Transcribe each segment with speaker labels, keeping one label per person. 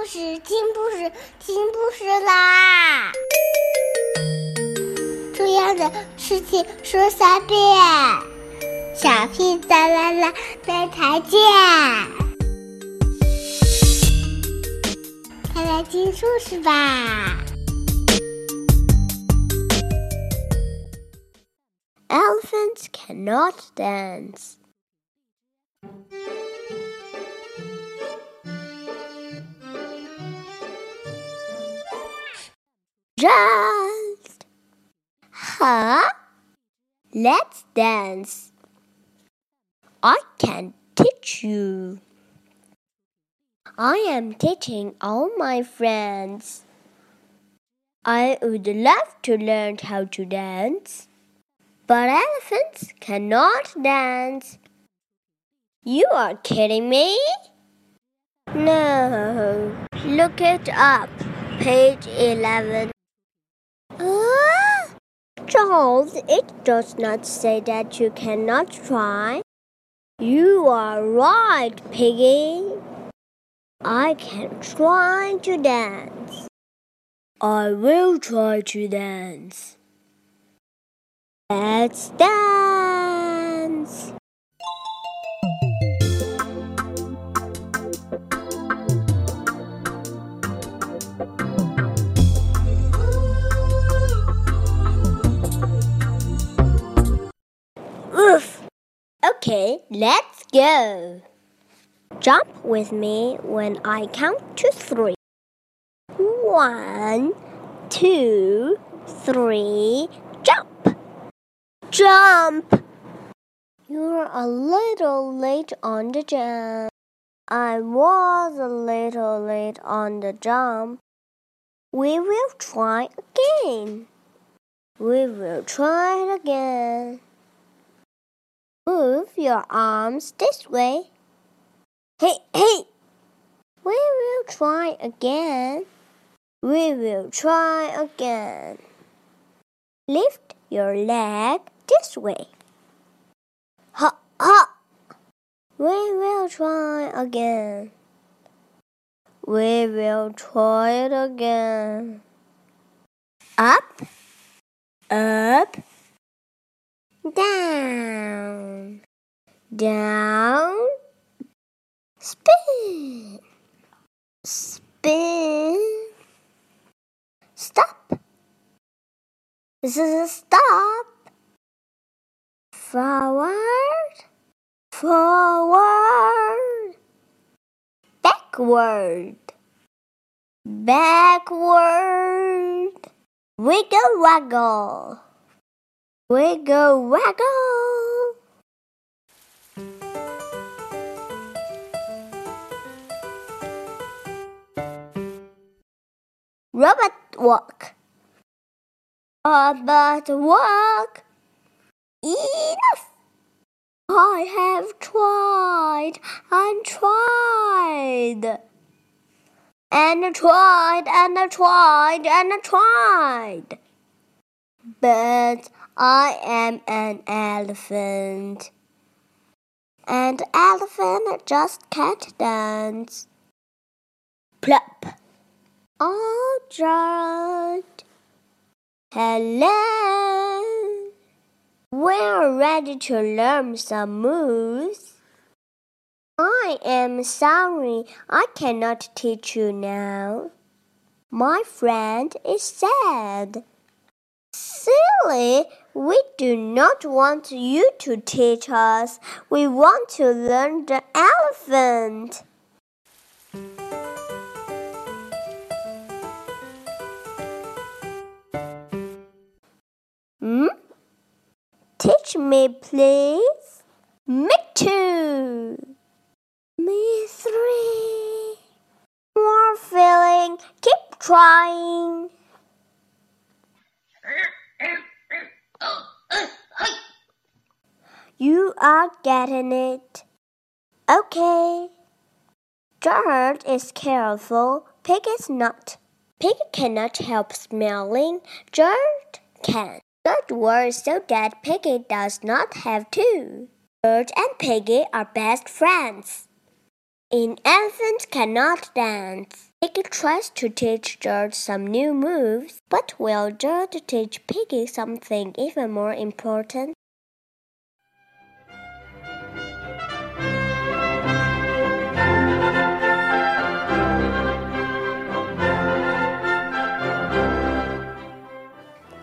Speaker 1: 故事，听故事，听故事啦！重要的事情说三遍，小屁哒啦啦，明天见！快来听故事吧
Speaker 2: ！Elephants cannot dance. Just, huh? Let's dance. I can teach you. I am teaching all my friends. I would love to learn how to dance, but elephants cannot dance. You are kidding me? No. Look it up. Page 11. Charles, it does not say that you cannot try. You are right, Piggie. I can try to dance. I will try to dance. Let's dance. Okay, let's go. Jump with me when I count to three. One, two, three, jump! Jump! You're a little late on the jump. I was a little late on the jump. We will try again. We will try it again. Move your arms this way. Hey, hey! We will try again. We will try again. Lift your leg this way. Ha, ha! We will try again. We will try it again. Up, up, down, down, spin, spin, stop. This is a stop. Forward, forward, backward, backward, wiggle waggle. Wiggle waggle. Robot walk. Robot walk. Enough. I have tried and tried. And tried and tried and tried. But I am an elephant. And elephant just can't dance. Plop. Oh, Gerald. Hello. We're ready to learn some moves. I am sorry I cannot teach you now. My friend is sad. Silly, we do not want you to teach us. We want to learn the elephant. Me, please. Me too. Me three. More feeling. Keep trying. You are getting it. Okay. Gerald is careful. Pig is not. Pig cannot help smelling. Gerald can. Good word so that Piggie does not have to. Gerald and Piggie are best friends. An elephant cannot dance. Piggie tries to teach Gerald some new moves, but will Gerald teach Piggie something even more important?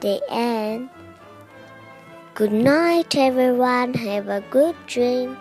Speaker 2: The end. Good night, everyone. Have a good dream.